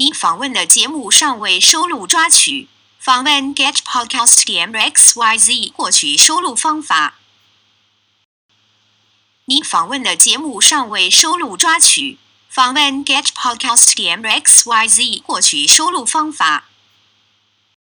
你访问的节目尚未收录抓取访问 get podcast 点 xyz 获取收录方法。你访问的节目尚未收录抓取访问 get podcast 点 xyz 获取收录方法。